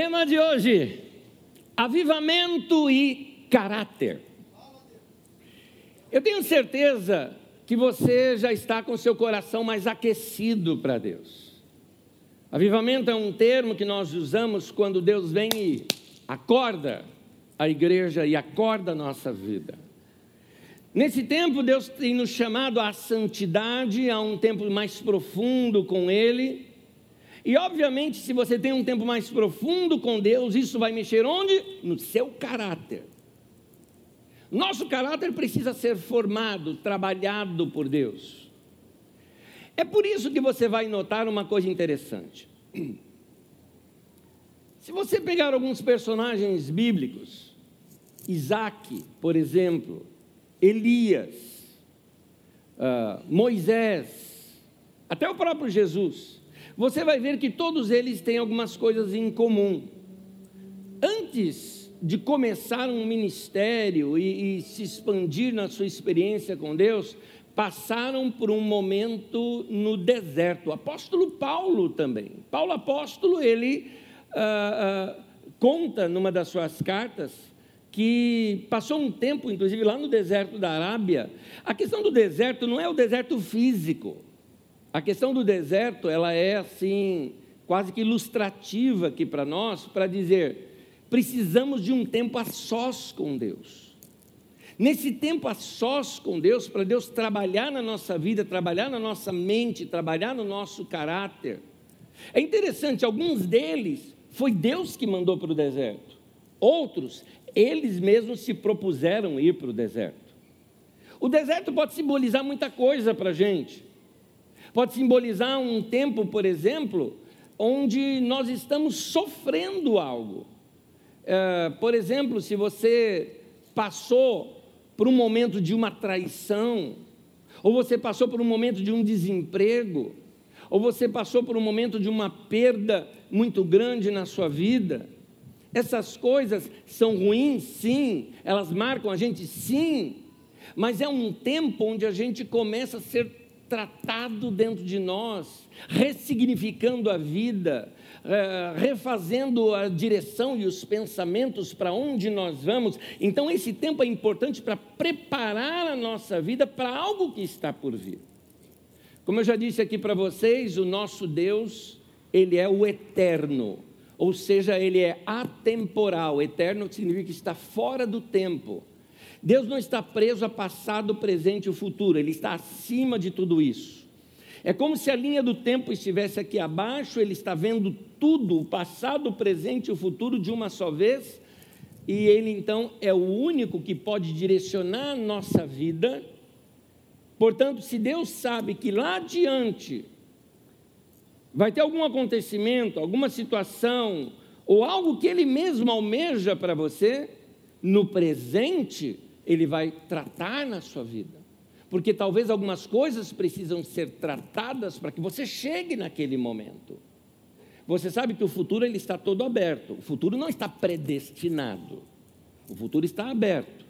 Tema de hoje: avivamento e caráter. Eu tenho certeza que você já está com seu coração mais aquecido para Deus. Avivamento é um termo que nós usamos quando Deus vem e acorda a igreja e acorda a nossa vida. Nesse tempo, Deus tem nos chamado à santidade, a um tempo mais profundo com Ele. E, obviamente, se você tem um tempo mais profundo com Deus, isso vai mexer onde? No seu caráter. Nosso caráter precisa ser formado, trabalhado por Deus. É por isso que você vai notar uma coisa interessante. Se você pegar alguns personagens bíblicos, Isaac, por exemplo, Elias, uh, Moisés, até o próprio Jesus, você vai ver que todos eles têm algumas coisas em comum. Antes de começar um ministério e, e se expandir na sua experiência com Deus, passaram por um momento no deserto. O apóstolo Paulo também. Paulo apóstolo, ele uh, uh, conta numa das suas cartas que passou um tempo, inclusive lá no deserto da Arábia. A questão do deserto não é o deserto físico. A questão do deserto, ela é assim, quase que ilustrativa aqui para nós, para dizer, precisamos de um tempo a sós com Deus. Nesse tempo a sós com Deus, para Deus trabalhar na nossa vida, trabalhar na nossa mente, trabalhar no nosso caráter. É interessante, alguns deles foi Deus que mandou para o deserto. Outros, eles mesmos se propuseram ir para o deserto. O deserto pode simbolizar muita coisa para a gente. Pode simbolizar um tempo, por exemplo, onde nós estamos sofrendo algo. É, por exemplo, se você passou por um momento de uma traição, ou você passou por um momento de um desemprego, ou você passou por um momento de uma perda muito grande na sua vida, essas coisas são ruins, sim, elas marcam a gente, sim, mas é um tempo onde a gente começa a ser tratado dentro de nós, ressignificando a vida, eh, refazendo a direção e os pensamentos para onde nós vamos. Então, esse tempo é importante para preparar a nossa vida para algo que está por vir. Como eu já disse aqui para vocês, o nosso Deus, Ele é o eterno ou seja, ele é atemporal, eterno significa que está fora do tempo. Deus não está preso a passado, presente e futuro, ele está acima de tudo isso. É como se a linha do tempo estivesse aqui abaixo, ele está vendo tudo, o passado, o presente e o futuro de uma só vez, e ele então é o único que pode direcionar a nossa vida. Portanto, se Deus sabe que lá adiante vai ter algum acontecimento, alguma situação, ou algo que ele mesmo almeja para você, no presente, ele vai tratar na sua vida. Porque talvez algumas coisas precisam ser tratadas para que você chegue naquele momento. Você sabe que o futuro ele está todo aberto. O futuro não está predestinado. O futuro está aberto.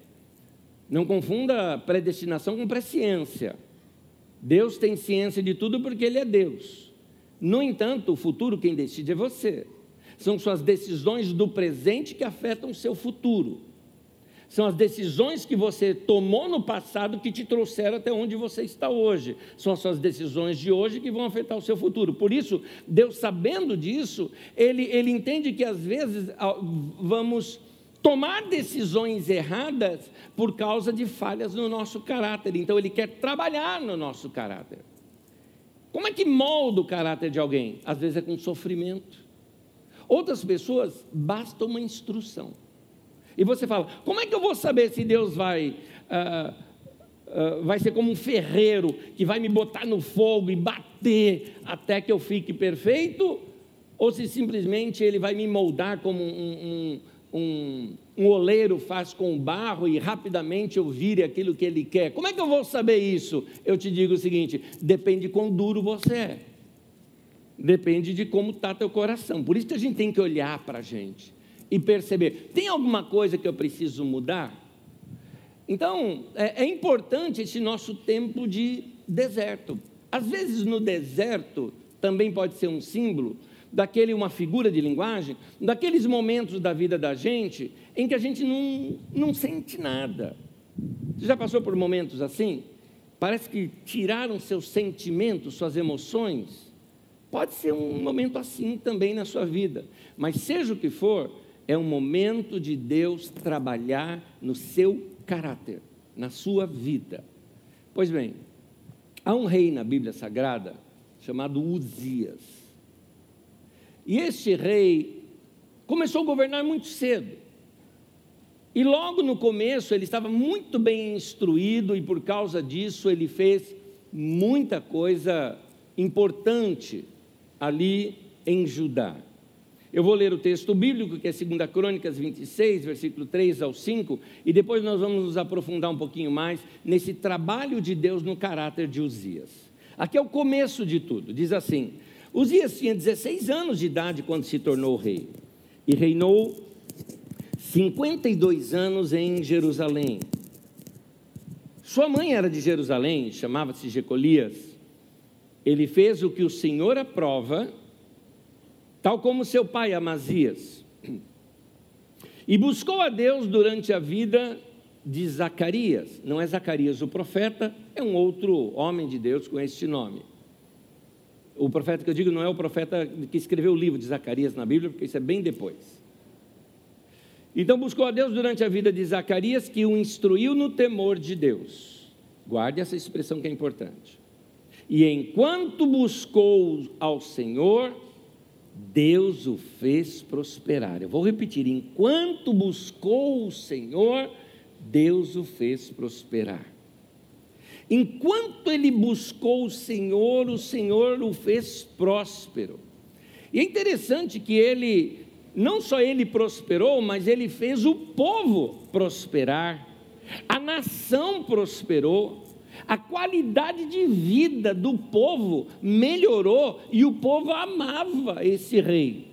Não confunda predestinação com presciência. Deus tem ciência de tudo porque Ele é Deus. No entanto, o futuro quem decide é você. São suas decisões do presente que afetam o seu futuro. São as decisões que você tomou no passado que te trouxeram até onde você está hoje. São as suas decisões de hoje que vão afetar o seu futuro. Por isso, Deus, sabendo disso, Ele, ele entende que às vezes vamos tomar decisões erradas por causa de falhas no nosso caráter. Então, Ele quer trabalhar no nosso caráter. Como é que molda o caráter de alguém? Às vezes é com sofrimento. Outras pessoas basta uma instrução. E você fala: como é que eu vou saber se Deus vai, uh, uh, vai ser como um ferreiro que vai me botar no fogo e bater até que eu fique perfeito? Ou se simplesmente Ele vai me moldar como um, um, um um oleiro faz com barro e rapidamente eu vire aquilo que ele quer. Como é que eu vou saber isso? Eu te digo o seguinte: depende de quão duro você é. Depende de como está teu coração. Por isso que a gente tem que olhar para a gente e perceber: tem alguma coisa que eu preciso mudar? Então, é, é importante esse nosso tempo de deserto. Às vezes no deserto também pode ser um símbolo, daquele uma figura de linguagem, daqueles momentos da vida da gente em que a gente não, não sente nada. Você já passou por momentos assim? Parece que tiraram seus sentimentos, suas emoções. Pode ser um momento assim também na sua vida, mas seja o que for, é um momento de Deus trabalhar no seu caráter, na sua vida. Pois bem, há um rei na Bíblia Sagrada chamado Uzias. E este rei começou a governar muito cedo. E logo no começo ele estava muito bem instruído e por causa disso ele fez muita coisa importante ali em Judá. Eu vou ler o texto bíblico, que é 2 Crônicas 26, versículo 3 ao 5, e depois nós vamos nos aprofundar um pouquinho mais nesse trabalho de Deus no caráter de Uzias. Aqui é o começo de tudo, diz assim: Uzias tinha 16 anos de idade quando se tornou rei, e reinou 52 anos em Jerusalém. Sua mãe era de Jerusalém, chamava-se Jecolias. Ele fez o que o Senhor aprova tal como seu pai Amazias. E buscou a Deus durante a vida de Zacarias. Não é Zacarias o profeta, é um outro homem de Deus com este nome. O profeta que eu digo não é o profeta que escreveu o livro de Zacarias na Bíblia, porque isso é bem depois. Então buscou a Deus durante a vida de Zacarias, que o instruiu no temor de Deus. Guarde essa expressão que é importante. E enquanto buscou ao Senhor, Deus o fez prosperar. Eu vou repetir: enquanto buscou o Senhor, Deus o fez prosperar. Enquanto ele buscou o Senhor, o Senhor o fez próspero. E é interessante que ele, não só ele prosperou, mas ele fez o povo prosperar, a nação prosperou a qualidade de vida do povo melhorou e o povo amava esse rei.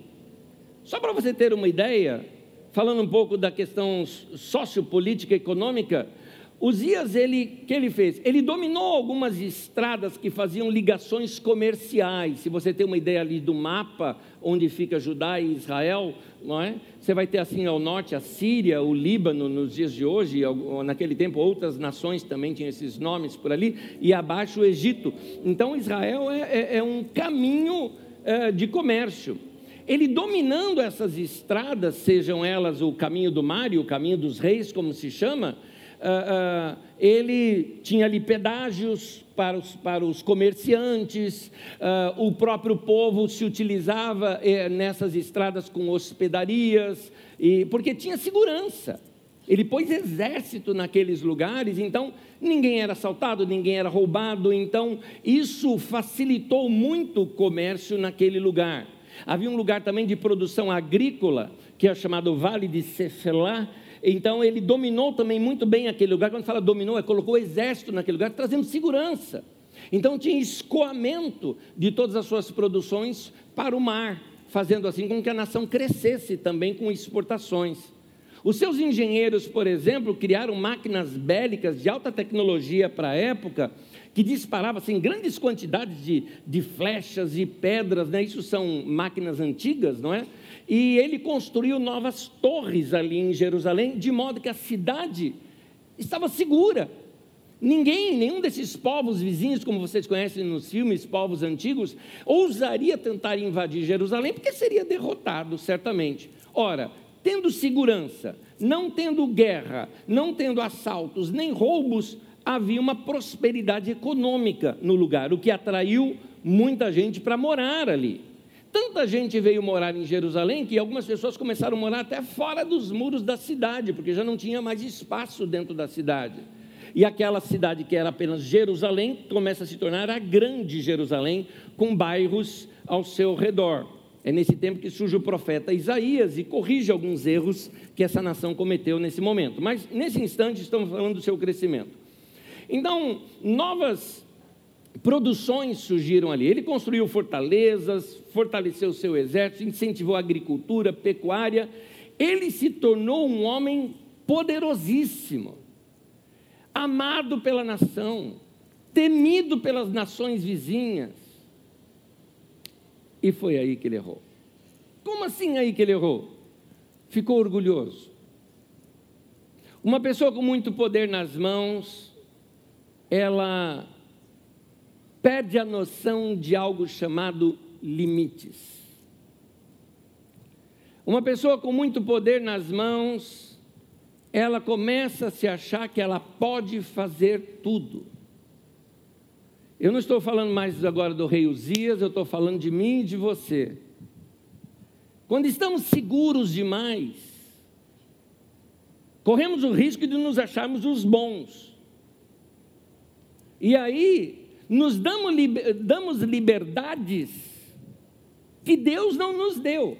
Só para você ter uma ideia, falando um pouco da questão sociopolítica e econômica, Uzias, ele, que ele fez? Ele dominou algumas estradas que faziam ligações comerciais. Se você tem uma ideia ali do mapa onde fica Judá e Israel, não é? Você vai ter assim ao norte a Síria, o Líbano nos dias de hoje, naquele tempo outras nações também tinham esses nomes por ali, e abaixo o Egito. Então Israel é, é, é um caminho é, de comércio. Ele dominando essas estradas, sejam elas o caminho do mar e o caminho dos reis, como se chama, uh, uh, ele tinha ali pedágios para os, para os comerciantes, uh, o próprio povo se utilizava eh, nessas estradas com hospedarias, e, porque tinha segurança. Ele pôs exército naqueles lugares, então ninguém era assaltado, ninguém era roubado, então isso facilitou muito o comércio naquele lugar. Havia um lugar também de produção agrícola, que é chamado Vale de Cefelá, então ele dominou também muito bem aquele lugar. Quando fala dominou, é colocou exército naquele lugar, trazendo segurança. Então tinha escoamento de todas as suas produções para o mar, fazendo assim com que a nação crescesse também com exportações. Os seus engenheiros, por exemplo, criaram máquinas bélicas de alta tecnologia para a época, que disparavam assim, grandes quantidades de, de flechas e pedras, né? isso são máquinas antigas, não é? E ele construiu novas torres ali em Jerusalém, de modo que a cidade estava segura. Ninguém, nenhum desses povos vizinhos, como vocês conhecem nos filmes, povos antigos, ousaria tentar invadir Jerusalém, porque seria derrotado, certamente. Ora, tendo segurança, não tendo guerra, não tendo assaltos, nem roubos, havia uma prosperidade econômica no lugar, o que atraiu muita gente para morar ali. Tanta gente veio morar em Jerusalém que algumas pessoas começaram a morar até fora dos muros da cidade, porque já não tinha mais espaço dentro da cidade. E aquela cidade que era apenas Jerusalém começa a se tornar a grande Jerusalém, com bairros ao seu redor. É nesse tempo que surge o profeta Isaías e corrige alguns erros que essa nação cometeu nesse momento. Mas nesse instante estamos falando do seu crescimento. Então, novas produções surgiram ali. Ele construiu fortalezas, fortaleceu seu exército, incentivou a agricultura, pecuária. Ele se tornou um homem poderosíssimo, amado pela nação, temido pelas nações vizinhas. E foi aí que ele errou. como assim aí que ele errou? Ficou orgulhoso. Uma pessoa com muito poder nas mãos, ela perde a noção de algo chamado limites. Uma pessoa com muito poder nas mãos, ela começa a se achar que ela pode fazer tudo. Eu não estou falando mais agora do rei Uzias, eu estou falando de mim e de você. Quando estamos seguros demais, corremos o risco de nos acharmos os bons. E aí, nos damos, damos liberdades que Deus não nos deu.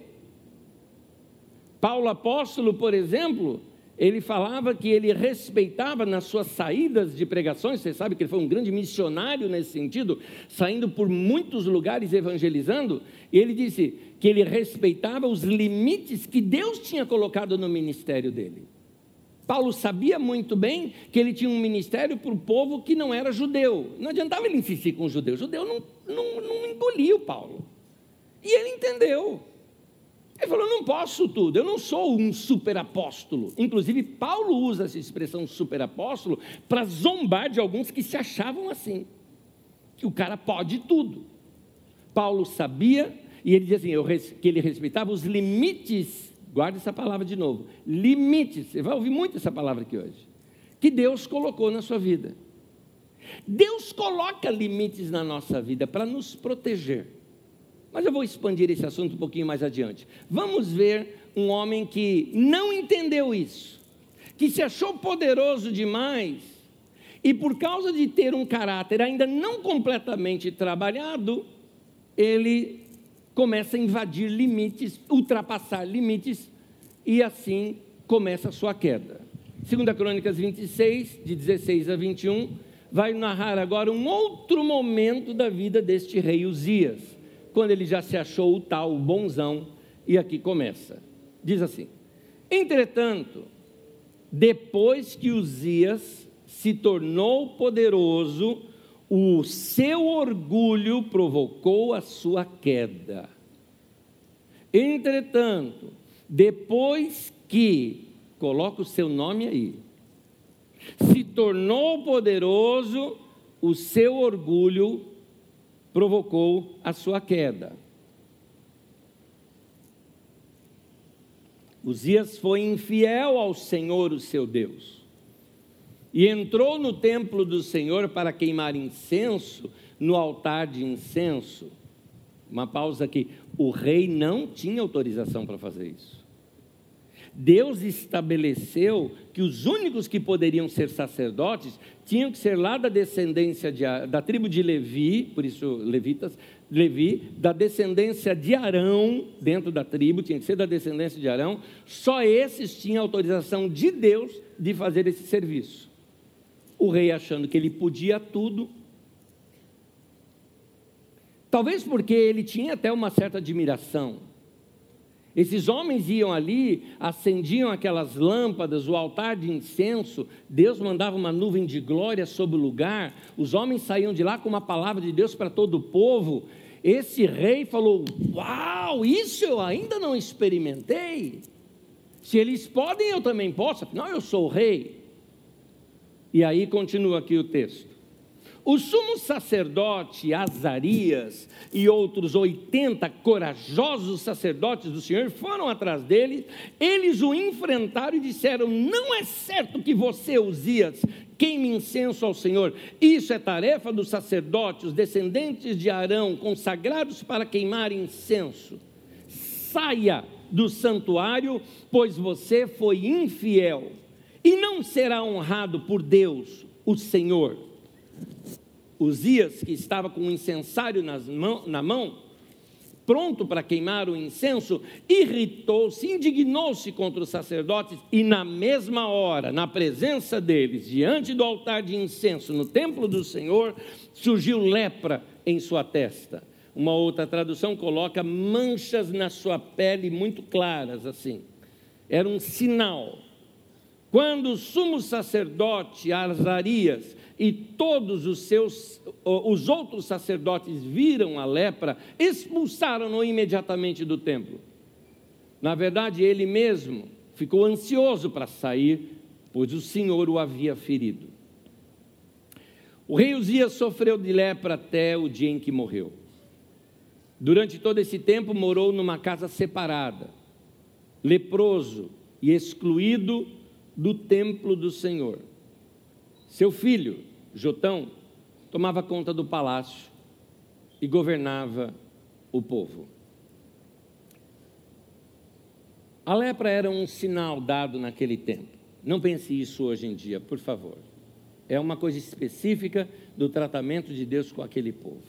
Paulo apóstolo, por exemplo, ele falava que ele respeitava nas suas saídas de pregações, você sabe que ele foi um grande missionário nesse sentido, saindo por muitos lugares evangelizando, e ele disse que ele respeitava os limites que Deus tinha colocado no ministério dele. Paulo sabia muito bem que ele tinha um ministério para o povo que não era judeu. Não adiantava ele insistir com o judeu. O judeu não, não, não engolia o Paulo. E ele entendeu. Ele falou: não posso tudo, eu não sou um superapóstolo. Inclusive, Paulo usa essa expressão superapóstolo para zombar de alguns que se achavam assim, que o cara pode tudo. Paulo sabia, e ele dizia assim: que ele respeitava os limites, guarde essa palavra de novo, limites, você vai ouvir muito essa palavra aqui hoje, que Deus colocou na sua vida. Deus coloca limites na nossa vida para nos proteger. Mas eu vou expandir esse assunto um pouquinho mais adiante. Vamos ver um homem que não entendeu isso, que se achou poderoso demais e por causa de ter um caráter ainda não completamente trabalhado, ele começa a invadir limites, ultrapassar limites e assim começa a sua queda. 2 Crônicas 26, de 16 a 21, vai narrar agora um outro momento da vida deste rei Uzias quando ele já se achou o tal o bonzão, e aqui começa. Diz assim: Entretanto, depois que Uzias se tornou poderoso, o seu orgulho provocou a sua queda. Entretanto, depois que, coloca o seu nome aí, se tornou poderoso, o seu orgulho provocou a sua queda. Uzias foi infiel ao Senhor, o seu Deus, e entrou no templo do Senhor para queimar incenso no altar de incenso. Uma pausa aqui: o rei não tinha autorização para fazer isso. Deus estabeleceu que os únicos que poderiam ser sacerdotes tinham que ser lá da descendência de, da tribo de Levi, por isso levitas, Levi, da descendência de Arão, dentro da tribo, tinha que ser da descendência de Arão, só esses tinham autorização de Deus de fazer esse serviço. O rei achando que ele podia tudo, talvez porque ele tinha até uma certa admiração, esses homens iam ali, acendiam aquelas lâmpadas, o altar de incenso, Deus mandava uma nuvem de glória sobre o lugar, os homens saíam de lá com uma palavra de Deus para todo o povo. Esse rei falou: Uau, isso eu ainda não experimentei. Se eles podem, eu também posso, afinal eu sou o rei. E aí continua aqui o texto. O sumo sacerdote Azarias e outros 80 corajosos sacerdotes do Senhor foram atrás dele, eles o enfrentaram e disseram: Não é certo que você, Uzias, queime incenso ao Senhor. Isso é tarefa dos sacerdotes, os descendentes de Arão, consagrados para queimar incenso. Saia do santuário, pois você foi infiel, e não será honrado por Deus, o Senhor. Uzias, que estava com um incensário mão, na mão, pronto para queimar o incenso, irritou-se, indignou-se contra os sacerdotes e, na mesma hora, na presença deles, diante do altar de incenso no templo do Senhor, surgiu lepra em sua testa. Uma outra tradução coloca manchas na sua pele muito claras, assim. Era um sinal. Quando o sumo sacerdote Azarias e todos os seus os outros sacerdotes viram a lepra, expulsaram-no imediatamente do templo. Na verdade, ele mesmo ficou ansioso para sair, pois o Senhor o havia ferido. O rei Uzias sofreu de lepra até o dia em que morreu. Durante todo esse tempo morou numa casa separada, leproso e excluído do templo do Senhor. Seu filho, Jotão, tomava conta do palácio e governava o povo. A lepra era um sinal dado naquele tempo. Não pense isso hoje em dia, por favor. É uma coisa específica do tratamento de Deus com aquele povo.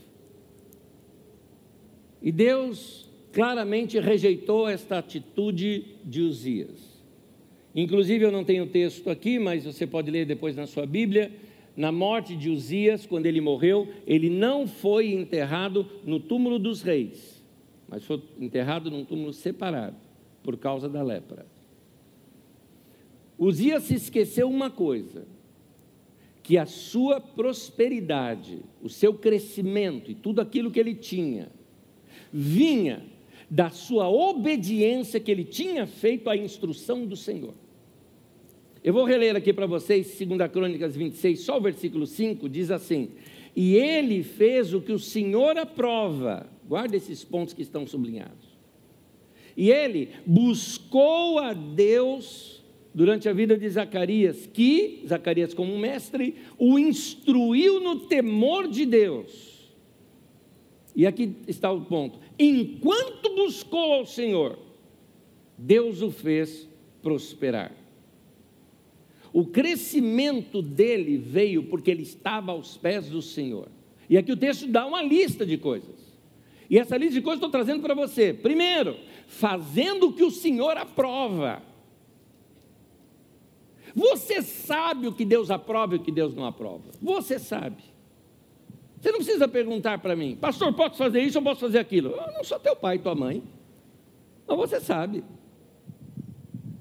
E Deus claramente rejeitou esta atitude de Uzias. Inclusive, eu não tenho o texto aqui, mas você pode ler depois na sua Bíblia. Na morte de Uzias, quando ele morreu, ele não foi enterrado no túmulo dos reis, mas foi enterrado num túmulo separado, por causa da lepra. Uzias se esqueceu uma coisa: que a sua prosperidade, o seu crescimento e tudo aquilo que ele tinha, vinha da sua obediência que ele tinha feito à instrução do Senhor. Eu vou reler aqui para vocês, 2 Crônicas 26, só o versículo 5, diz assim: E ele fez o que o Senhor aprova, guarda esses pontos que estão sublinhados. E ele buscou a Deus durante a vida de Zacarias, que, Zacarias como mestre, o instruiu no temor de Deus. E aqui está o ponto: enquanto buscou ao Senhor, Deus o fez prosperar. O crescimento dele veio porque ele estava aos pés do Senhor. E aqui o texto dá uma lista de coisas. E essa lista de coisas estou trazendo para você. Primeiro, fazendo o que o Senhor aprova. Você sabe o que Deus aprova e o que Deus não aprova. Você sabe. Você não precisa perguntar para mim, pastor, posso fazer isso ou posso fazer aquilo? Eu não sou teu pai e tua mãe. Mas você sabe.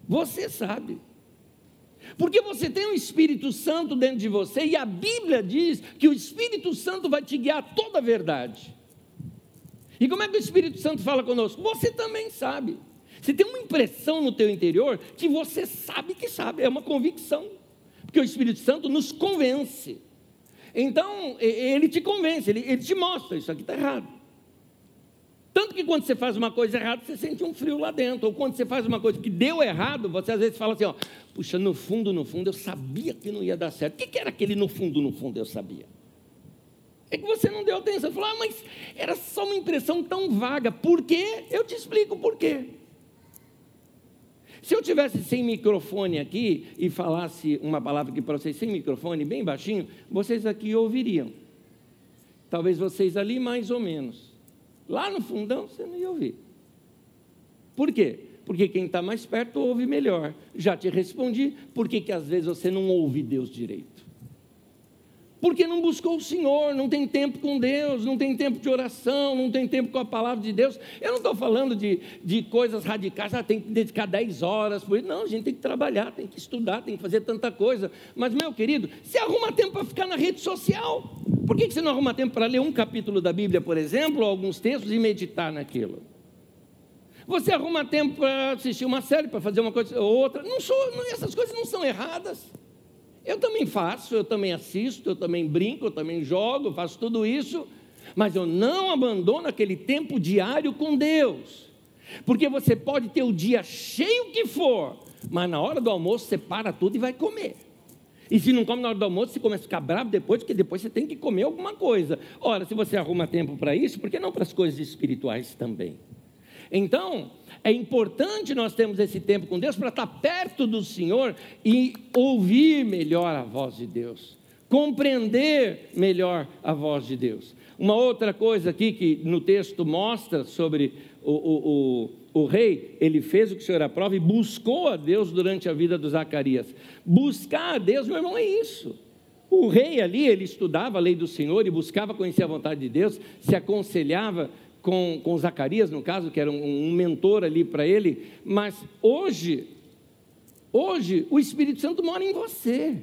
Você sabe. Porque você tem o Espírito Santo dentro de você e a Bíblia diz que o Espírito Santo vai te guiar toda a verdade. E como é que o Espírito Santo fala conosco? Você também sabe. Você tem uma impressão no teu interior que você sabe que sabe, é uma convicção. Porque o Espírito Santo nos convence. Então, ele te convence, ele, ele te mostra, isso aqui está errado. Tanto que quando você faz uma coisa errada, você sente um frio lá dentro. Ou quando você faz uma coisa que deu errado, você às vezes fala assim: ó, puxa, no fundo, no fundo, eu sabia que não ia dar certo. O que, que era aquele no fundo, no fundo, eu sabia? É que você não deu atenção. Falou, ah, mas era só uma impressão tão vaga. Por quê? Eu te explico por quê. Se eu tivesse sem microfone aqui e falasse uma palavra aqui para vocês sem microfone, bem baixinho, vocês aqui ouviriam. Talvez vocês ali mais ou menos. Lá no fundão você não ia ouvir. Por quê? Porque quem está mais perto ouve melhor. Já te respondi, por que, às vezes você não ouve Deus direito? Porque não buscou o Senhor, não tem tempo com Deus, não tem tempo de oração, não tem tempo com a palavra de Deus. Eu não estou falando de, de coisas radicais, ah, tem que dedicar 10 horas por isso. Não, a gente tem que trabalhar, tem que estudar, tem que fazer tanta coisa. Mas, meu querido, você arruma tempo para ficar na rede social. Por que você não arruma tempo para ler um capítulo da Bíblia, por exemplo, ou alguns textos e meditar naquilo? Você arruma tempo para assistir uma série, para fazer uma coisa ou outra. Não sou, não, essas coisas não são erradas. Eu também faço, eu também assisto, eu também brinco, eu também jogo, faço tudo isso, mas eu não abandono aquele tempo diário com Deus. Porque você pode ter o dia cheio que for, mas na hora do almoço você para tudo e vai comer. E se não come na hora do almoço, você começa a ficar bravo depois, porque depois você tem que comer alguma coisa. Ora, se você arruma tempo para isso, por que não para as coisas espirituais também? Então, é importante nós termos esse tempo com Deus para estar perto do Senhor e ouvir melhor a voz de Deus, compreender melhor a voz de Deus. Uma outra coisa aqui que no texto mostra sobre o, o, o o rei, ele fez o que o Senhor aprova e buscou a Deus durante a vida do Zacarias. Buscar a Deus, meu irmão, é isso. O rei ali, ele estudava a lei do Senhor e buscava conhecer a vontade de Deus, se aconselhava com, com Zacarias, no caso, que era um, um mentor ali para ele, mas hoje, hoje, o Espírito Santo mora em você.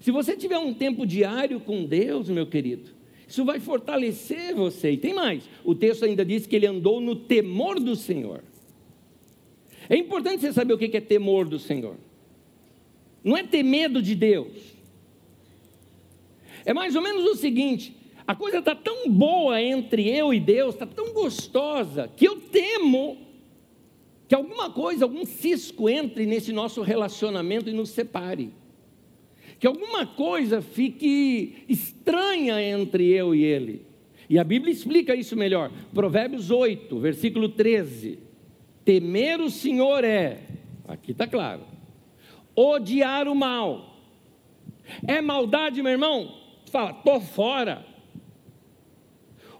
Se você tiver um tempo diário com Deus, meu querido, isso vai fortalecer você. E tem mais: o texto ainda diz que ele andou no temor do Senhor. É importante você saber o que é temor do Senhor. Não é ter medo de Deus. É mais ou menos o seguinte: a coisa está tão boa entre eu e Deus, está tão gostosa, que eu temo que alguma coisa, algum cisco entre nesse nosso relacionamento e nos separe. Que alguma coisa fique estranha entre eu e ele. E a Bíblia explica isso melhor. Provérbios 8, versículo 13. Temer o Senhor é, aqui está claro, odiar o mal. É maldade, meu irmão? Fala, estou fora.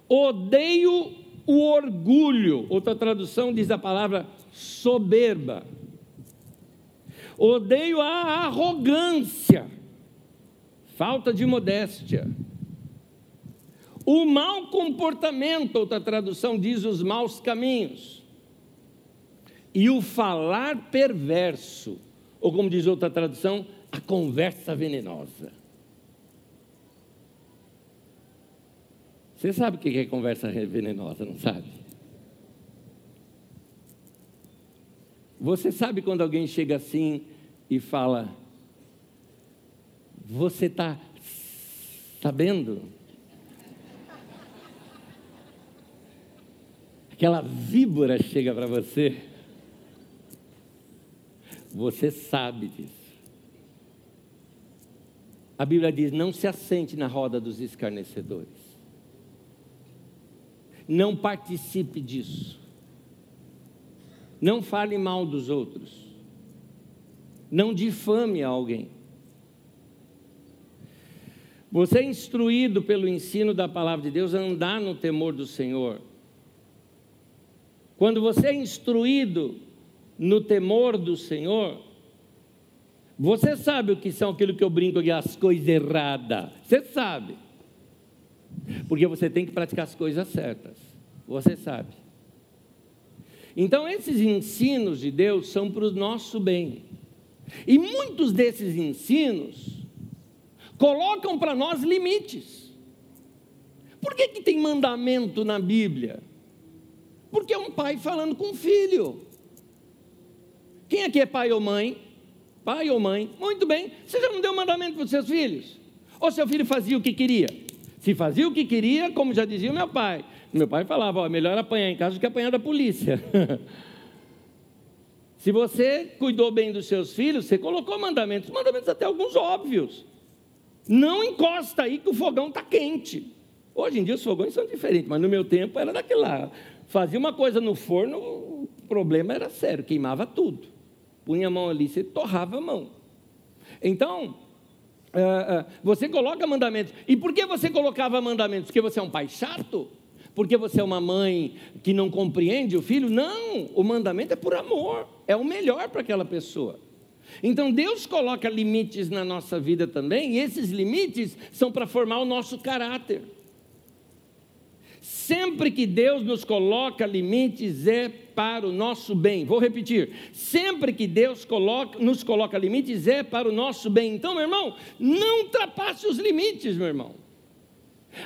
Odeio o orgulho. Outra tradução diz a palavra soberba. Odeio a arrogância, falta de modéstia. O mau comportamento, outra tradução diz os maus caminhos. E o falar perverso, ou como diz outra tradução, a conversa venenosa. Você sabe o que é conversa venenosa, não sabe? Você sabe quando alguém chega assim e fala: Você está sabendo? Aquela víbora chega para você. Você sabe disso. A Bíblia diz: Não se assente na roda dos escarnecedores. Não participe disso. Não fale mal dos outros. Não difame alguém. Você é instruído pelo ensino da palavra de Deus a andar no temor do Senhor. Quando você é instruído no temor do Senhor, você sabe o que são aquilo que eu brinco aqui, as coisas erradas. Você sabe. Porque você tem que praticar as coisas certas. Você sabe. Então, esses ensinos de Deus são para o nosso bem. E muitos desses ensinos colocam para nós limites. Por que, que tem mandamento na Bíblia? Porque é um pai falando com um filho. Quem aqui é pai ou mãe? Pai ou mãe? Muito bem. Você já não deu mandamento para os seus filhos? Ou seu filho fazia o que queria? Se fazia o que queria, como já dizia o meu pai, meu pai falava: ó, melhor apanhar em casa do que apanhar da polícia. Se você cuidou bem dos seus filhos, você colocou mandamentos, mandamentos até alguns óbvios. Não encosta aí que o fogão está quente. Hoje em dia os fogões são diferentes, mas no meu tempo era daquele lá. Fazia uma coisa no forno, o problema era sério, queimava tudo. Punha a mão ali, você torrava a mão. Então, uh, uh, você coloca mandamentos. E por que você colocava mandamentos? Porque você é um pai chato? porque você é uma mãe que não compreende o filho. Não, o mandamento é por amor, é o melhor para aquela pessoa. Então Deus coloca limites na nossa vida também, e esses limites são para formar o nosso caráter. Sempre que Deus nos coloca limites é para o nosso bem. Vou repetir: sempre que Deus coloca, nos coloca limites é para o nosso bem. Então, meu irmão, não ultrapasse os limites, meu irmão.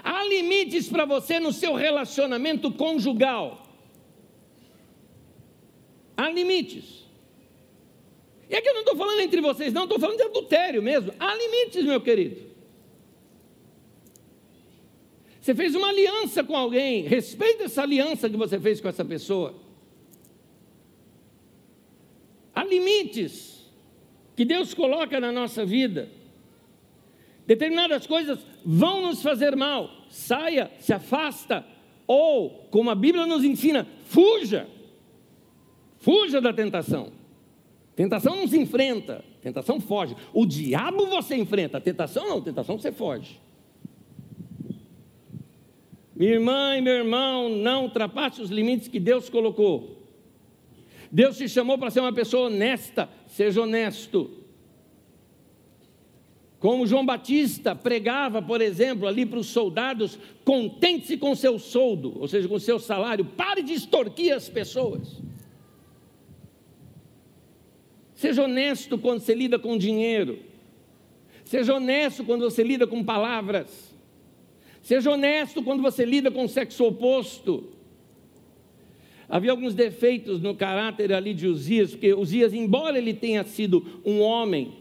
Há limites para você no seu relacionamento conjugal. Há limites. E aqui eu não estou falando entre vocês, não, estou falando de adultério mesmo. Há limites, meu querido. Você fez uma aliança com alguém, respeita essa aliança que você fez com essa pessoa. Há limites que Deus coloca na nossa vida. Determinadas coisas vão nos fazer mal. Saia, se afasta. Ou, como a Bíblia nos ensina, fuja. Fuja da tentação. Tentação não se enfrenta, tentação foge. O diabo você enfrenta, tentação não, tentação você foge. Minha irmã e meu irmão, não ultrapasse os limites que Deus colocou. Deus te chamou para ser uma pessoa honesta, seja honesto. Como João Batista pregava, por exemplo, ali para os soldados: contente-se com seu soldo, ou seja, com seu salário, pare de extorquir as pessoas. Seja honesto quando você lida com dinheiro, seja honesto quando você lida com palavras, seja honesto quando você lida com o sexo oposto. Havia alguns defeitos no caráter ali de Uzias, porque Uzias, embora ele tenha sido um homem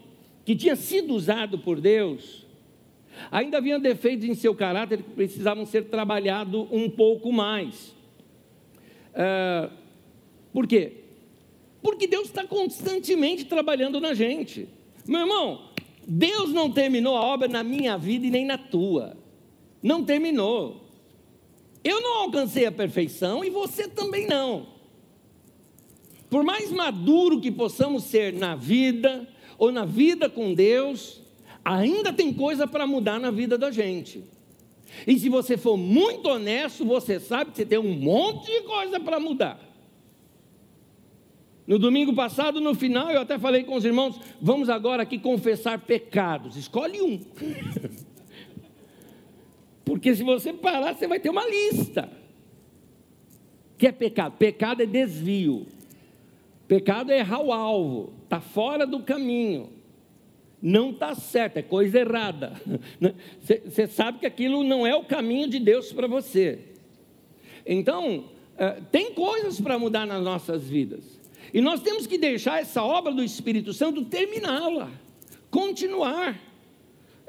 que tinha sido usado por Deus, ainda havia defeitos em seu caráter que precisavam ser trabalhados um pouco mais. Uh, por quê? Porque Deus está constantemente trabalhando na gente. Meu irmão, Deus não terminou a obra na minha vida e nem na tua. Não terminou. Eu não alcancei a perfeição e você também não. Por mais maduro que possamos ser na vida ou na vida com Deus, ainda tem coisa para mudar na vida da gente. E se você for muito honesto, você sabe que você tem um monte de coisa para mudar. No domingo passado, no final, eu até falei com os irmãos: vamos agora aqui confessar pecados. Escolhe um. Porque se você parar, você vai ter uma lista. O que é pecado? Pecado é desvio. Pecado é errar o alvo, está fora do caminho. Não está certo, é coisa errada. Você sabe que aquilo não é o caminho de Deus para você. Então, é, tem coisas para mudar nas nossas vidas. E nós temos que deixar essa obra do Espírito Santo terminá-la, continuar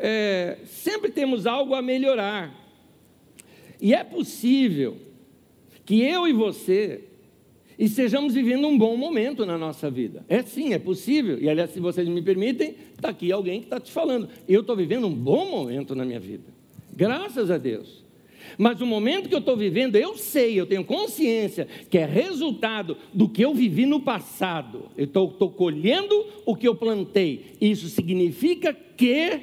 é, sempre temos algo a melhorar. E é possível que eu e você estejamos vivendo um bom momento na nossa vida. É sim, é possível. E aliás, se vocês me permitem, está aqui alguém que está te falando. Eu estou vivendo um bom momento na minha vida. Graças a Deus. Mas o momento que eu estou vivendo, eu sei, eu tenho consciência que é resultado do que eu vivi no passado. Eu estou colhendo o que eu plantei. Isso significa que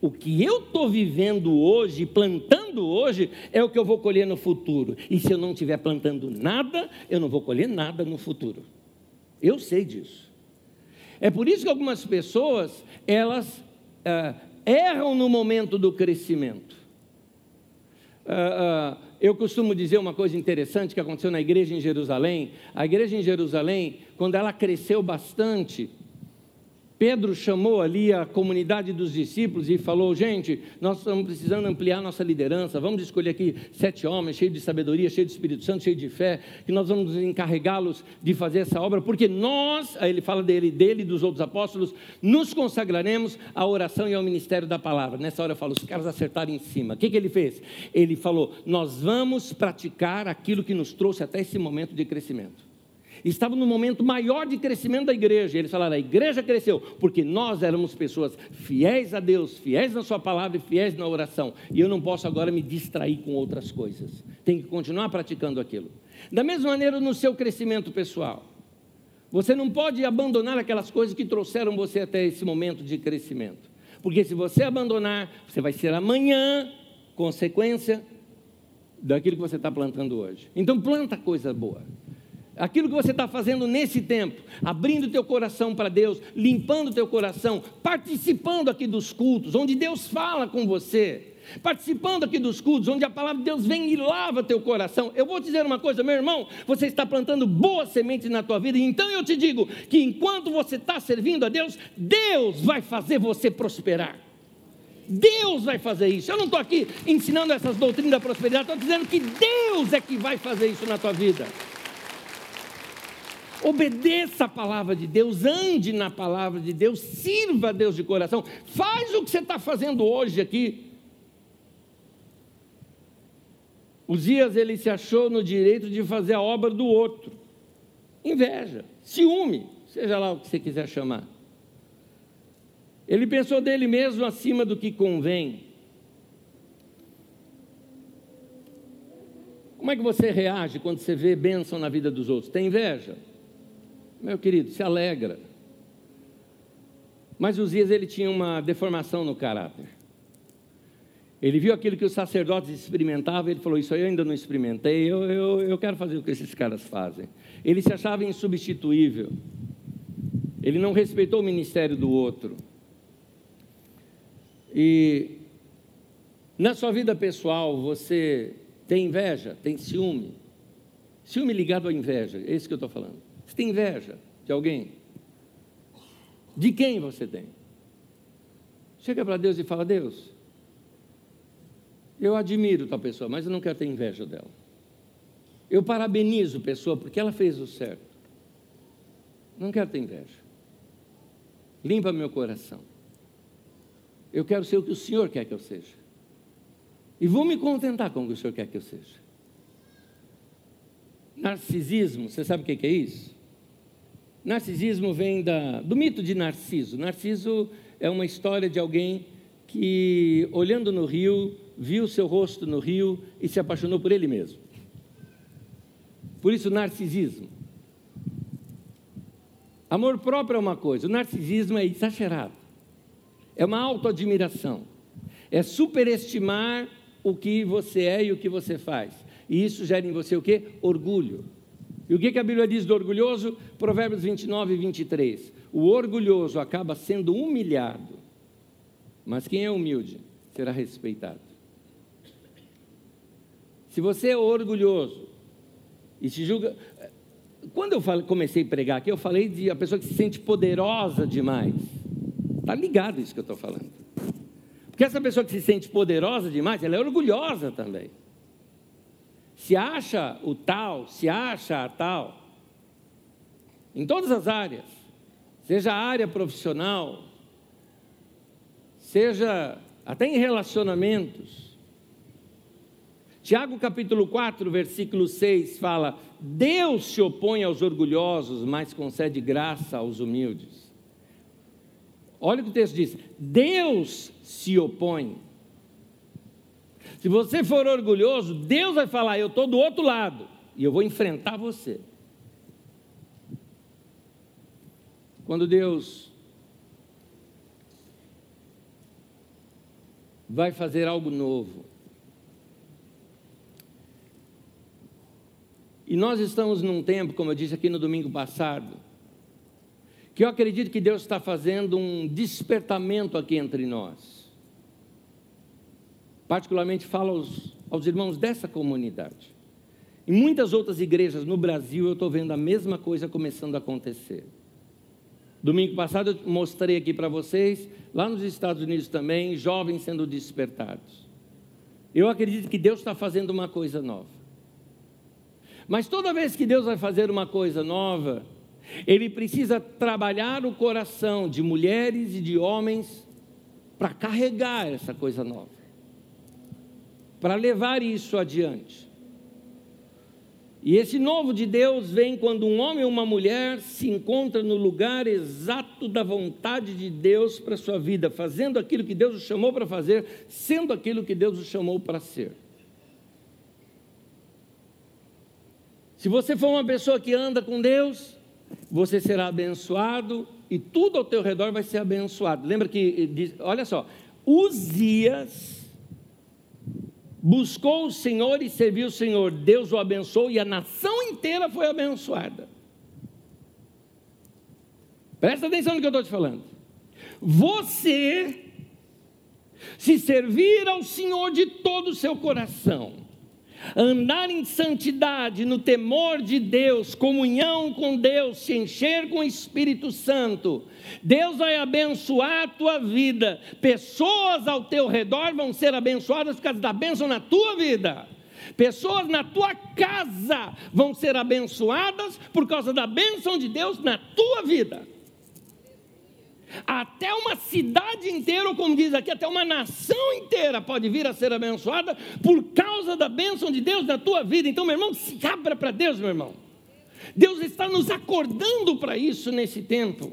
o que eu estou vivendo hoje, plantando hoje, é o que eu vou colher no futuro. E se eu não estiver plantando nada, eu não vou colher nada no futuro. Eu sei disso. É por isso que algumas pessoas, elas ah, erram no momento do crescimento. Ah, ah, eu costumo dizer uma coisa interessante que aconteceu na igreja em Jerusalém. A igreja em Jerusalém, quando ela cresceu bastante, Pedro chamou ali a comunidade dos discípulos e falou: gente, nós estamos precisando ampliar nossa liderança. Vamos escolher aqui sete homens cheios de sabedoria, cheios de Espírito Santo, cheios de fé, que nós vamos encarregá-los de fazer essa obra, porque nós, aí ele fala dele, dele e dos outros apóstolos, nos consagraremos à oração e ao ministério da palavra. Nessa hora eu falo: os caras acertaram em cima. O que, que ele fez? Ele falou: nós vamos praticar aquilo que nos trouxe até esse momento de crescimento estavam no momento maior de crescimento da igreja. Eles falaram: a igreja cresceu porque nós éramos pessoas fiéis a Deus, fiéis na Sua palavra e fiéis na oração. E eu não posso agora me distrair com outras coisas. Tenho que continuar praticando aquilo. Da mesma maneira, no seu crescimento pessoal. Você não pode abandonar aquelas coisas que trouxeram você até esse momento de crescimento. Porque se você abandonar, você vai ser amanhã consequência daquilo que você está plantando hoje. Então planta coisa boa aquilo que você está fazendo nesse tempo, abrindo teu coração para Deus, limpando teu coração, participando aqui dos cultos, onde Deus fala com você, participando aqui dos cultos, onde a palavra de Deus vem e lava teu coração. Eu vou te dizer uma coisa, meu irmão, você está plantando boas sementes na tua vida, então eu te digo que enquanto você está servindo a Deus, Deus vai fazer você prosperar. Deus vai fazer isso. Eu não estou aqui ensinando essas doutrinas da prosperidade, estou dizendo que Deus é que vai fazer isso na tua vida. Obedeça a palavra de Deus, ande na palavra de Deus, sirva a Deus de coração, faz o que você está fazendo hoje aqui. Uzias ele se achou no direito de fazer a obra do outro. Inveja, ciúme, seja lá o que você quiser chamar. Ele pensou dele mesmo acima do que convém. Como é que você reage quando você vê bênção na vida dos outros? Tem inveja? Meu querido, se alegra. Mas Uzias ele tinha uma deformação no caráter. Ele viu aquilo que os sacerdotes experimentavam, ele falou: Isso aí eu ainda não experimentei, eu, eu, eu quero fazer o que esses caras fazem. Ele se achava insubstituível, ele não respeitou o ministério do outro. E na sua vida pessoal, você tem inveja, tem ciúme. Ciúme ligado à inveja, é isso que eu estou falando. Você tem inveja de alguém? De quem você tem? Chega para Deus e fala: Deus, eu admiro tal pessoa, mas eu não quero ter inveja dela. Eu parabenizo a pessoa porque ela fez o certo. Não quero ter inveja. Limpa meu coração. Eu quero ser o que o Senhor quer que eu seja. E vou me contentar com o que o Senhor quer que eu seja. Narcisismo, você sabe o que é isso? Narcisismo vem da, do mito de Narciso. Narciso é uma história de alguém que, olhando no rio, viu seu rosto no rio e se apaixonou por ele mesmo. Por isso, narcisismo. Amor próprio é uma coisa, o narcisismo é exagerado. É uma autoadmiração. É superestimar o que você é e o que você faz. E isso gera em você o quê? Orgulho. E o que, a Bíblia diz do orgulhoso? Provérbios 29 e 23. O orgulhoso acaba sendo humilhado, mas quem é humilde será respeitado. Se você é orgulhoso e se julga. Quando eu comecei a pregar aqui, eu falei de a pessoa que se sente poderosa demais. Está ligado isso que eu estou falando. Porque essa pessoa que se sente poderosa demais, ela é orgulhosa também se acha o tal, se acha a tal, em todas as áreas, seja a área profissional, seja até em relacionamentos. Tiago capítulo 4, versículo 6 fala: Deus se opõe aos orgulhosos, mas concede graça aos humildes. Olha o que o texto diz: Deus se opõe se você for orgulhoso, Deus vai falar: Eu estou do outro lado e eu vou enfrentar você. Quando Deus vai fazer algo novo, e nós estamos num tempo, como eu disse aqui no domingo passado, que eu acredito que Deus está fazendo um despertamento aqui entre nós particularmente falo aos, aos irmãos dessa comunidade. Em muitas outras igrejas no Brasil eu estou vendo a mesma coisa começando a acontecer. Domingo passado eu mostrei aqui para vocês, lá nos Estados Unidos também, jovens sendo despertados. Eu acredito que Deus está fazendo uma coisa nova. Mas toda vez que Deus vai fazer uma coisa nova, Ele precisa trabalhar o coração de mulheres e de homens para carregar essa coisa nova para levar isso adiante. E esse novo de Deus vem quando um homem ou uma mulher se encontra no lugar exato da vontade de Deus para a sua vida, fazendo aquilo que Deus o chamou para fazer, sendo aquilo que Deus o chamou para ser. Se você for uma pessoa que anda com Deus, você será abençoado e tudo ao teu redor vai ser abençoado. Lembra que, olha só, Uzias buscou o Senhor e serviu o Senhor. Deus o abençoou e a nação inteira foi abençoada. Presta atenção no que eu estou te falando. Você, se servir ao Senhor de todo o seu coração, andar em santidade, no temor de Deus, comunhão com Deus, se encher com o Espírito Santo, Deus vai abençoar a tua vida. Pessoas ao teu redor vão ser abençoadas por causa da bênção na tua vida. Pessoas na tua casa vão ser abençoadas por causa da bênção de Deus na tua vida. Até uma cidade inteira, ou como diz aqui, até uma nação inteira pode vir a ser abençoada por causa da bênção de Deus na tua vida. Então, meu irmão, se abra para Deus, meu irmão. Deus está nos acordando para isso nesse tempo.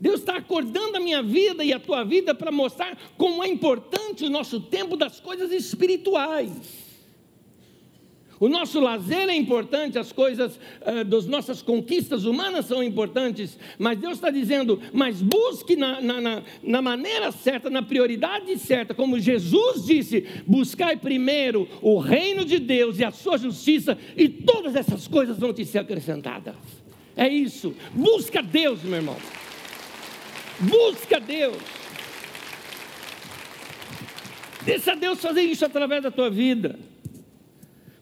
Deus está acordando a minha vida e a tua vida para mostrar como é importante o nosso tempo das coisas espirituais. O nosso lazer é importante, as coisas uh, das nossas conquistas humanas são importantes, mas Deus está dizendo, mas busque na, na, na, na maneira certa, na prioridade certa, como Jesus disse: buscai primeiro o reino de Deus e a sua justiça, e todas essas coisas vão te ser acrescentadas. É isso, busca Deus, meu irmão. Busca Deus. Deixa Deus fazer isso através da tua vida.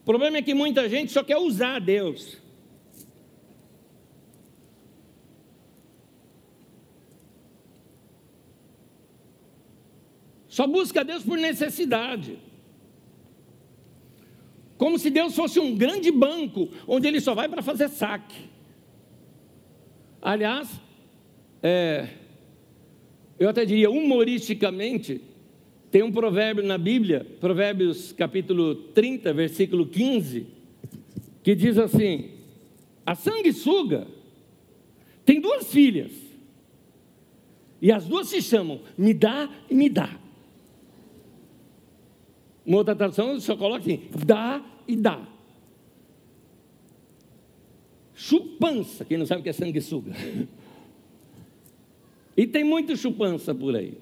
Problema é que muita gente só quer usar Deus. Só busca Deus por necessidade. como se Deus fosse um grande banco, onde ele só vai para fazer saque. Aliás, é, eu até diria humoristicamente, tem um provérbio na Bíblia, Provérbios capítulo 30, versículo 15, que diz assim: A sanguessuga tem duas filhas, e as duas se chamam Me dá e Me dá. Uma outra tradução só coloca assim: dá e dá. Chupança, quem não sabe o que é sanguessuga. E tem muito chupança por aí.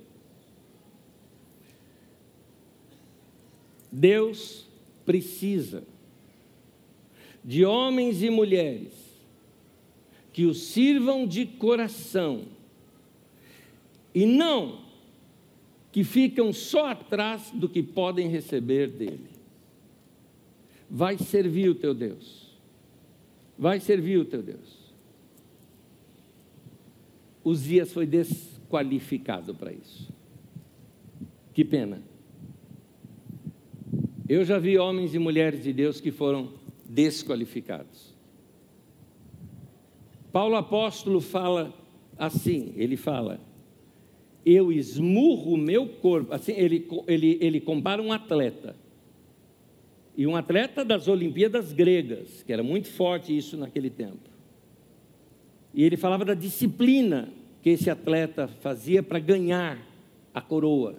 Deus precisa de homens e mulheres que o sirvam de coração e não que ficam só atrás do que podem receber dele. Vai servir o teu Deus. Vai servir o teu Deus. Uzias foi desqualificado para isso. Que pena. Eu já vi homens e mulheres de Deus que foram desqualificados. Paulo apóstolo fala assim, ele fala: eu esmurro o meu corpo. Assim, ele, ele, ele compara um atleta. E um atleta das Olimpíadas gregas, que era muito forte isso naquele tempo. E ele falava da disciplina que esse atleta fazia para ganhar a coroa.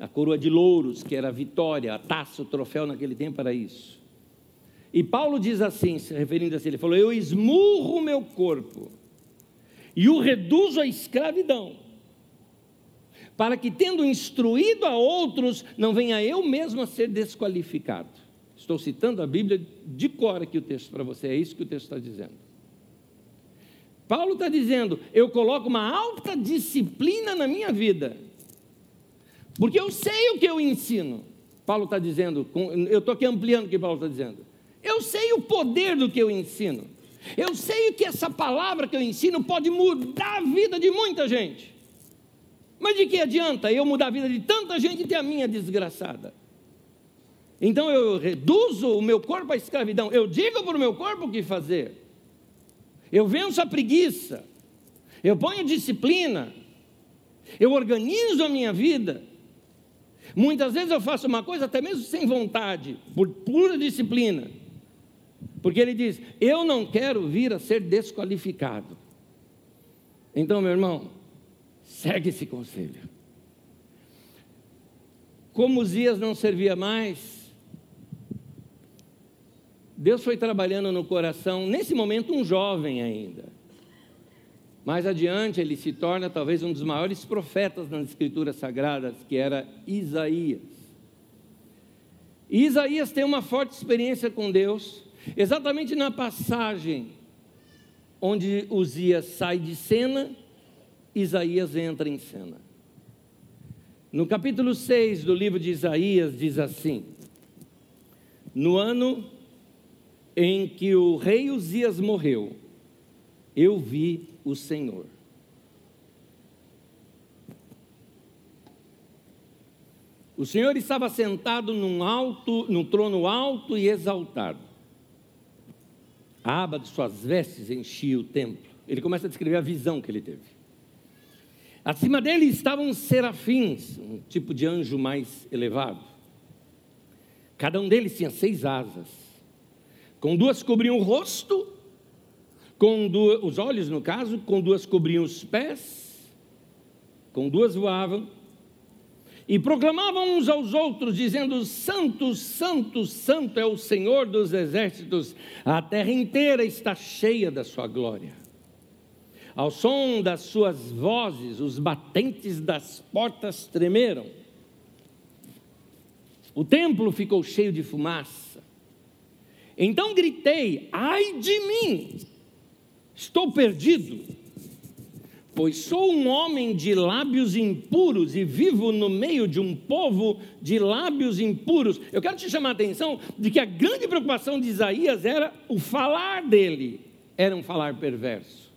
A coroa de louros, que era a vitória, a taça, o troféu naquele tempo era isso. E Paulo diz assim, se referindo a si, ele falou: Eu esmurro o meu corpo e o reduzo à escravidão para que, tendo instruído a outros, não venha eu mesmo a ser desqualificado. Estou citando a Bíblia de cor aqui o texto para você, é isso que o texto está dizendo. Paulo está dizendo: eu coloco uma alta disciplina na minha vida, porque eu sei o que eu ensino. Paulo está dizendo, eu estou aqui ampliando o que Paulo está dizendo. Eu sei o poder do que eu ensino. Eu sei que essa palavra que eu ensino pode mudar a vida de muita gente. Mas de que adianta eu mudar a vida de tanta gente e ter a minha desgraçada? Então eu reduzo o meu corpo à escravidão. Eu digo para o meu corpo o que fazer. Eu venço a preguiça. Eu ponho disciplina. Eu organizo a minha vida. Muitas vezes eu faço uma coisa até mesmo sem vontade, por pura disciplina. Porque ele diz: Eu não quero vir a ser desqualificado. Então, meu irmão, Segue esse conselho. Como Zias não servia mais, Deus foi trabalhando no coração, nesse momento, um jovem ainda. Mais adiante, ele se torna talvez um dos maiores profetas nas Escrituras Sagradas, que era Isaías. E Isaías tem uma forte experiência com Deus, exatamente na passagem onde Uzias sai de cena Isaías entra em cena. No capítulo 6 do livro de Isaías, diz assim: No ano em que o rei Uzias morreu, eu vi o Senhor. O Senhor estava sentado num alto, num trono alto e exaltado. A aba de suas vestes enchia o templo. Ele começa a descrever a visão que ele teve. Acima dele estavam serafins, um tipo de anjo mais elevado. Cada um deles tinha seis asas. Com duas cobriam o rosto, com duas, os olhos no caso, com duas cobriam os pés, com duas voavam, e proclamavam uns aos outros, dizendo: Santo, Santo, Santo é o Senhor dos exércitos, a terra inteira está cheia da sua glória. Ao som das suas vozes, os batentes das portas tremeram. O templo ficou cheio de fumaça. Então gritei: Ai de mim! Estou perdido, pois sou um homem de lábios impuros e vivo no meio de um povo de lábios impuros. Eu quero te chamar a atenção de que a grande preocupação de Isaías era o falar dele, era um falar perverso.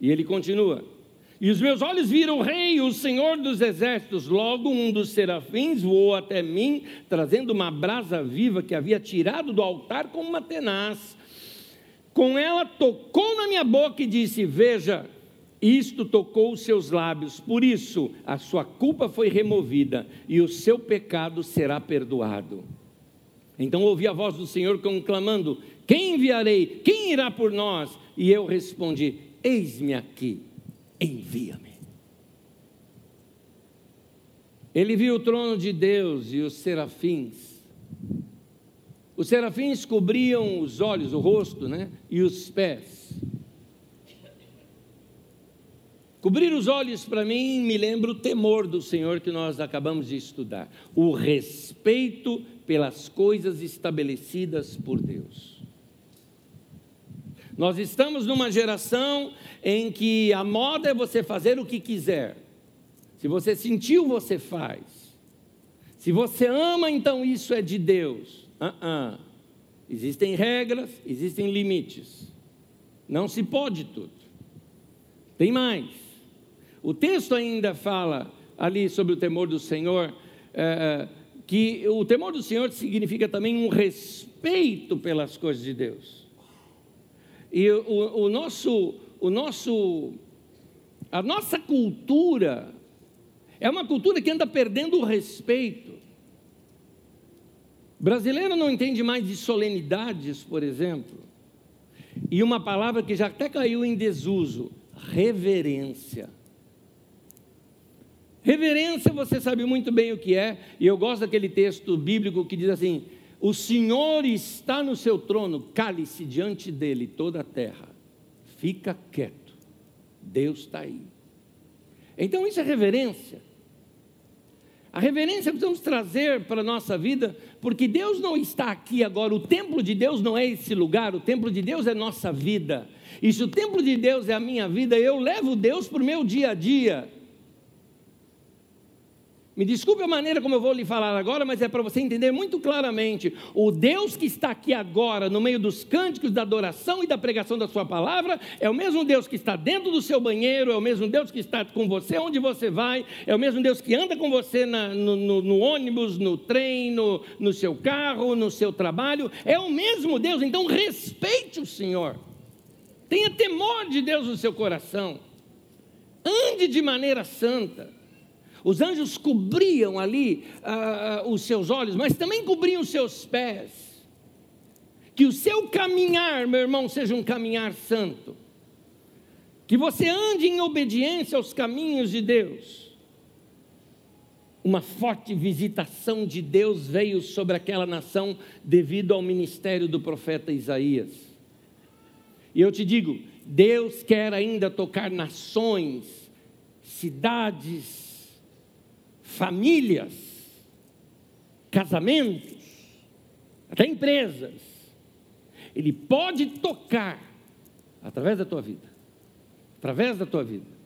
E ele continua: E os meus olhos viram o Rei, o Senhor dos Exércitos. Logo, um dos serafins voou até mim, trazendo uma brasa viva que havia tirado do altar com uma tenaz. Com ela tocou na minha boca e disse: Veja, isto tocou os seus lábios, por isso a sua culpa foi removida e o seu pecado será perdoado. Então ouvi a voz do Senhor clamando: Quem enviarei? Quem irá por nós? E eu respondi: Eis-me aqui envia-me. Ele viu o trono de Deus e os serafins. Os serafins cobriam os olhos, o rosto, né? E os pés. Cobrir os olhos para mim me lembra o temor do Senhor que nós acabamos de estudar, o respeito pelas coisas estabelecidas por Deus. Nós estamos numa geração em que a moda é você fazer o que quiser. Se você sentiu, você faz. Se você ama, então isso é de Deus. Uh -uh. Existem regras, existem limites. Não se pode tudo. Tem mais. O texto ainda fala ali sobre o temor do Senhor, é, que o temor do Senhor significa também um respeito pelas coisas de Deus. E o, o nosso, o nosso, a nossa cultura é uma cultura que anda perdendo o respeito. Brasileiro não entende mais de solenidades, por exemplo. E uma palavra que já até caiu em desuso: reverência. Reverência, você sabe muito bem o que é, e eu gosto daquele texto bíblico que diz assim: o Senhor está no seu trono, cale-se diante dele toda a terra. Fica quieto. Deus está aí. Então isso é reverência. A reverência precisamos trazer para a nossa vida, porque Deus não está aqui agora, o templo de Deus não é esse lugar, o templo de Deus é nossa vida. E se o templo de Deus é a minha vida, eu levo Deus para o meu dia a dia. Me desculpe a maneira como eu vou lhe falar agora, mas é para você entender muito claramente. O Deus que está aqui agora, no meio dos cânticos da adoração e da pregação da Sua palavra, é o mesmo Deus que está dentro do seu banheiro, é o mesmo Deus que está com você onde você vai, é o mesmo Deus que anda com você na, no, no, no, ônibus, no trem, no, no seu carro, no seu trabalho. É o mesmo Deus, então respeite o Senhor. Tenha temor de Deus no seu coração. Ande de maneira santa. Os anjos cobriam ali ah, ah, os seus olhos, mas também cobriam os seus pés. Que o seu caminhar, meu irmão, seja um caminhar santo. Que você ande em obediência aos caminhos de Deus. Uma forte visitação de Deus veio sobre aquela nação devido ao ministério do profeta Isaías. E eu te digo, Deus quer ainda tocar nações, cidades, famílias, casamentos, até empresas. Ele pode tocar através da tua vida, através da tua vida.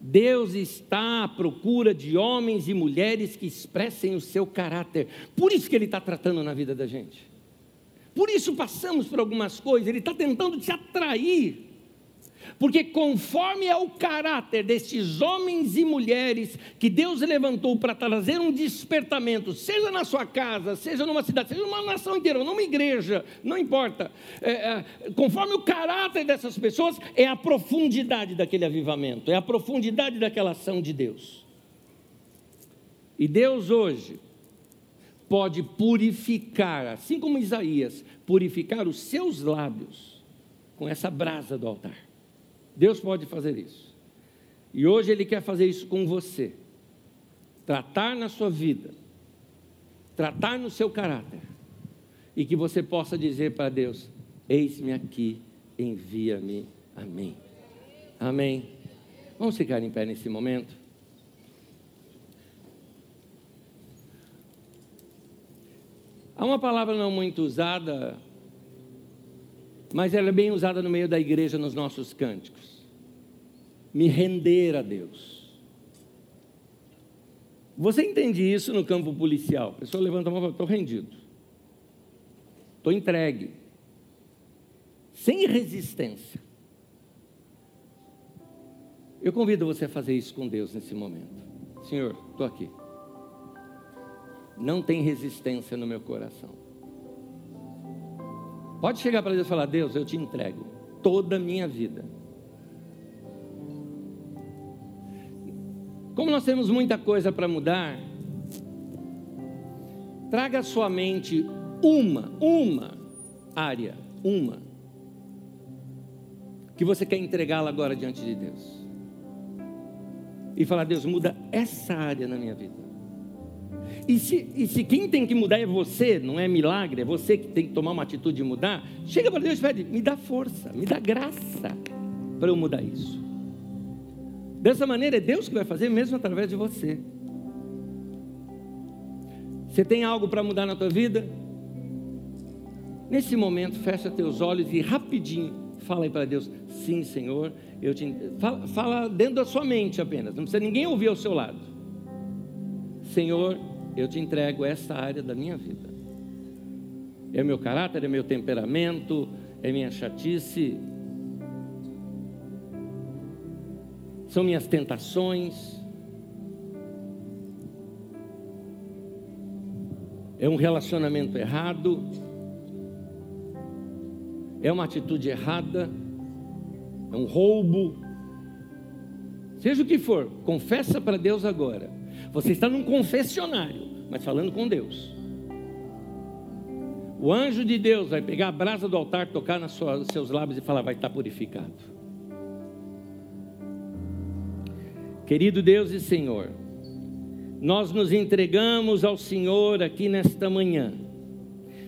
Deus está à procura de homens e mulheres que expressem o seu caráter. Por isso que Ele está tratando na vida da gente. Por isso passamos por algumas coisas. Ele está tentando te atrair porque conforme é o caráter desses homens e mulheres que Deus levantou para trazer um despertamento, seja na sua casa, seja numa cidade, seja numa nação inteira, numa igreja, não importa. É, é, conforme o caráter dessas pessoas, é a profundidade daquele avivamento, é a profundidade daquela ação de Deus. E Deus hoje pode purificar, assim como Isaías, purificar os seus lábios com essa brasa do altar. Deus pode fazer isso. E hoje Ele quer fazer isso com você. Tratar na sua vida, tratar no seu caráter, e que você possa dizer para Deus: Eis-me aqui, envia-me a mim. Amém. Vamos ficar em pé nesse momento. Há uma palavra não muito usada mas ela é bem usada no meio da igreja nos nossos cânticos. Me render a Deus. Você entende isso no campo policial? A pessoa levanta a mão e fala: estou rendido. Estou entregue. Sem resistência. Eu convido você a fazer isso com Deus nesse momento. Senhor, estou aqui. Não tem resistência no meu coração. Pode chegar para Deus e falar: Deus, eu te entrego toda a minha vida. Como nós temos muita coisa para mudar, traga à sua mente uma, uma área, uma, que você quer entregá-la agora diante de Deus. E falar, Deus, muda essa área na minha vida. E se, e se quem tem que mudar é você, não é milagre, é você que tem que tomar uma atitude de mudar, chega para Deus e pede, me dá força, me dá graça para eu mudar isso. Dessa maneira é Deus que vai fazer mesmo através de você. Você tem algo para mudar na tua vida? Nesse momento, fecha teus olhos e rapidinho fala aí para Deus: Sim, Senhor, eu te. Fala, fala dentro da sua mente apenas, não precisa ninguém ouvir ao seu lado. Senhor, eu te entrego essa área da minha vida. É meu caráter, é meu temperamento, é minha chatice, são minhas tentações, é um relacionamento errado, é uma atitude errada, é um roubo, seja o que for, confessa para Deus agora. Você está num confessionário, mas falando com Deus. O anjo de Deus vai pegar a brasa do altar, tocar nos seus lábios e falar: vai estar purificado. Querido Deus e Senhor, nós nos entregamos ao Senhor aqui nesta manhã,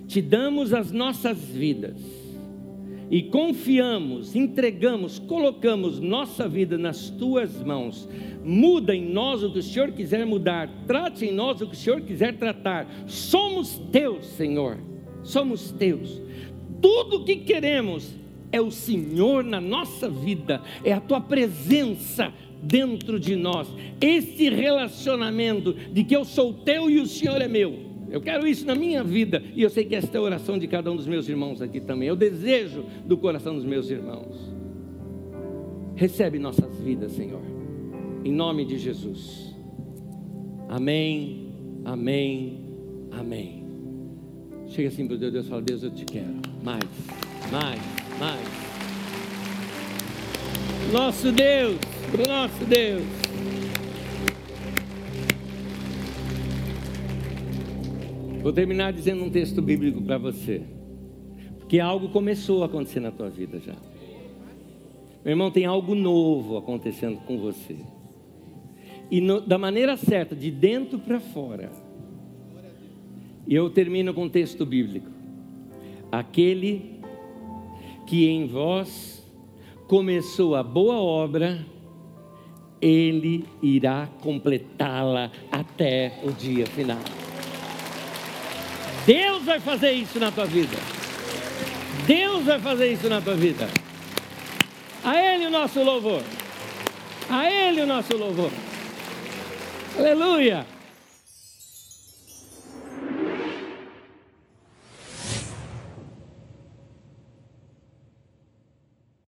te damos as nossas vidas e confiamos, entregamos, colocamos nossa vida nas tuas mãos. Muda em nós o que o Senhor quiser mudar, trate em nós o que o Senhor quiser tratar. Somos teus, Senhor, somos teus. Tudo o que queremos é o Senhor na nossa vida, é a tua presença dentro de nós. Esse relacionamento de que eu sou teu e o Senhor é meu. Eu quero isso na minha vida e eu sei que esta é a oração de cada um dos meus irmãos aqui também. Eu desejo do coração dos meus irmãos. Recebe nossas vidas, Senhor, em nome de Jesus. Amém, amém, amém. Chega assim para Deus, Deus fala: Deus, eu te quero. Mais, mais, mais. Nosso Deus o nosso Deus. Vou terminar dizendo um texto bíblico para você, porque algo começou a acontecer na tua vida já. Meu irmão, tem algo novo acontecendo com você. E no, da maneira certa, de dentro para fora. E eu termino com um texto bíblico. Aquele que em vós começou a boa obra, ele irá completá-la até o dia final. Deus vai fazer isso na tua vida. Deus vai fazer isso na tua vida. A Ele o nosso louvor. A Ele o nosso louvor. Aleluia.